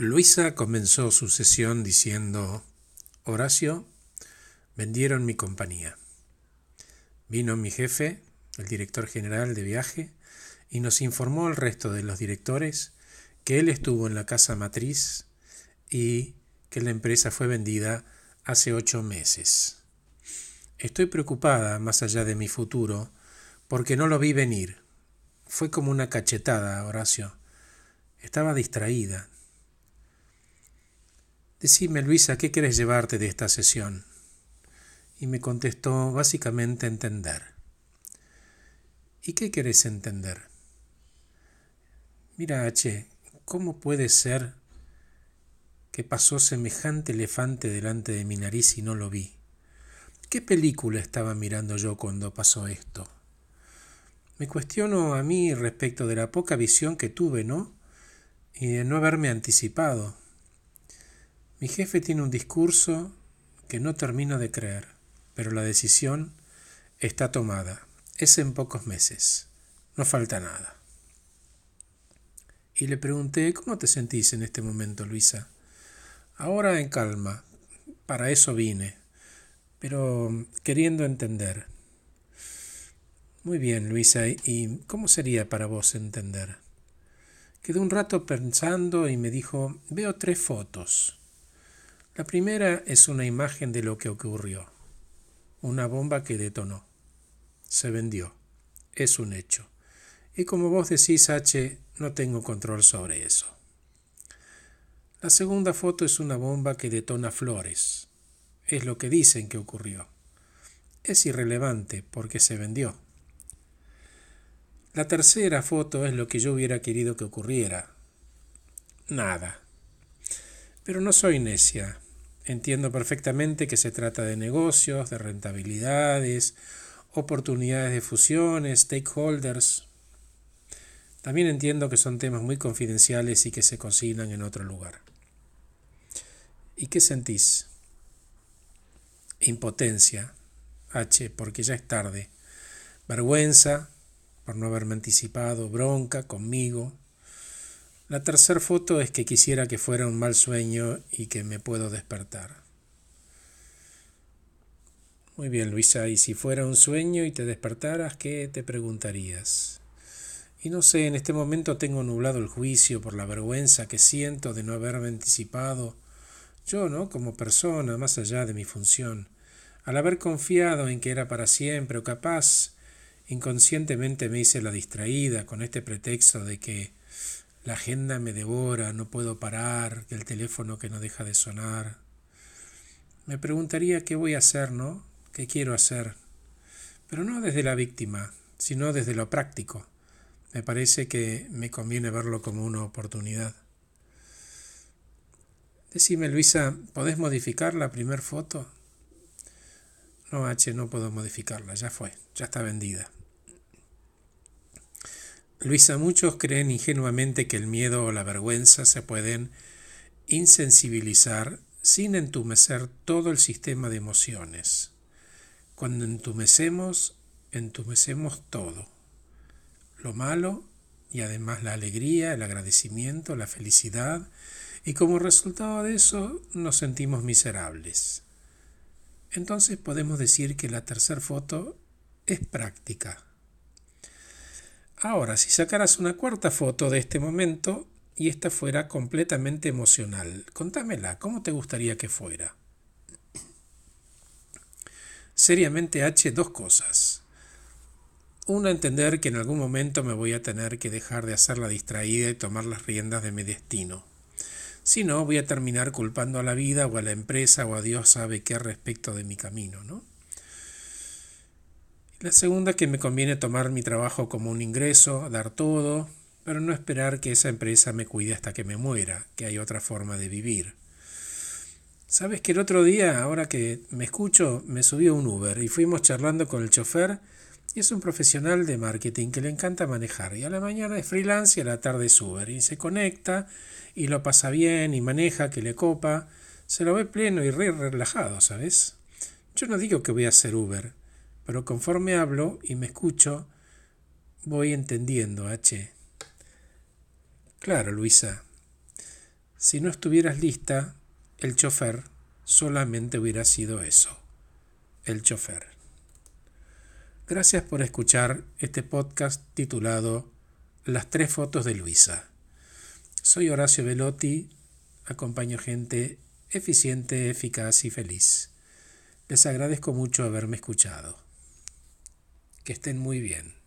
Luisa comenzó su sesión diciendo, Horacio, vendieron mi compañía. Vino mi jefe, el director general de viaje, y nos informó al resto de los directores que él estuvo en la casa matriz y que la empresa fue vendida hace ocho meses. Estoy preocupada, más allá de mi futuro, porque no lo vi venir. Fue como una cachetada, Horacio. Estaba distraída. Decime, Luisa, ¿qué quieres llevarte de esta sesión? Y me contestó básicamente entender. ¿Y qué querés entender? Mira, H, ¿cómo puede ser que pasó semejante elefante delante de mi nariz y no lo vi? ¿Qué película estaba mirando yo cuando pasó esto? Me cuestiono a mí respecto de la poca visión que tuve, ¿no? Y de no haberme anticipado. Mi jefe tiene un discurso que no termino de creer, pero la decisión está tomada. Es en pocos meses. No falta nada. Y le pregunté, ¿cómo te sentís en este momento, Luisa? Ahora en calma. Para eso vine. Pero queriendo entender. Muy bien, Luisa. ¿Y cómo sería para vos entender? Quedó un rato pensando y me dijo, veo tres fotos. La primera es una imagen de lo que ocurrió. Una bomba que detonó. Se vendió. Es un hecho. Y como vos decís, H, no tengo control sobre eso. La segunda foto es una bomba que detona flores. Es lo que dicen que ocurrió. Es irrelevante porque se vendió. La tercera foto es lo que yo hubiera querido que ocurriera. Nada. Pero no soy necia. Entiendo perfectamente que se trata de negocios, de rentabilidades, oportunidades de fusiones, stakeholders. También entiendo que son temas muy confidenciales y que se cocinan en otro lugar. ¿Y qué sentís? Impotencia, H, porque ya es tarde. Vergüenza por no haberme anticipado, bronca conmigo, la tercera foto es que quisiera que fuera un mal sueño y que me puedo despertar. Muy bien, Luisa, y si fuera un sueño y te despertaras, ¿qué te preguntarías? Y no sé, en este momento tengo nublado el juicio por la vergüenza que siento de no haberme anticipado, yo, ¿no? Como persona, más allá de mi función, al haber confiado en que era para siempre o capaz, inconscientemente me hice la distraída con este pretexto de que la agenda me devora, no puedo parar, el teléfono que no deja de sonar. Me preguntaría qué voy a hacer, ¿no? ¿Qué quiero hacer? Pero no desde la víctima, sino desde lo práctico. Me parece que me conviene verlo como una oportunidad. Decime, Luisa, ¿podés modificar la primera foto? No, H, no puedo modificarla, ya fue, ya está vendida. Luisa, muchos creen ingenuamente que el miedo o la vergüenza se pueden insensibilizar sin entumecer todo el sistema de emociones. Cuando entumecemos, entumecemos todo. Lo malo y además la alegría, el agradecimiento, la felicidad, y como resultado de eso nos sentimos miserables. Entonces podemos decir que la tercera foto es práctica Ahora, si sacaras una cuarta foto de este momento y esta fuera completamente emocional, contámela, ¿cómo te gustaría que fuera? Seriamente H, dos cosas. Una, entender que en algún momento me voy a tener que dejar de hacer la distraída y tomar las riendas de mi destino. Si no, voy a terminar culpando a la vida o a la empresa o a Dios sabe qué respecto de mi camino, ¿no? La segunda que me conviene tomar mi trabajo como un ingreso, dar todo, pero no esperar que esa empresa me cuide hasta que me muera, que hay otra forma de vivir. Sabes que el otro día, ahora que me escucho, me subí a un Uber y fuimos charlando con el chofer y es un profesional de marketing que le encanta manejar y a la mañana es freelance y a la tarde es Uber y se conecta y lo pasa bien y maneja que le copa, se lo ve pleno y re relajado, ¿sabes? Yo no digo que voy a ser Uber, pero conforme hablo y me escucho, voy entendiendo, H. Claro, Luisa. Si no estuvieras lista, el chofer solamente hubiera sido eso, el chofer. Gracias por escuchar este podcast titulado Las tres fotos de Luisa. Soy Horacio Velotti, acompaño gente eficiente, eficaz y feliz. Les agradezco mucho haberme escuchado. Que estén muy bien.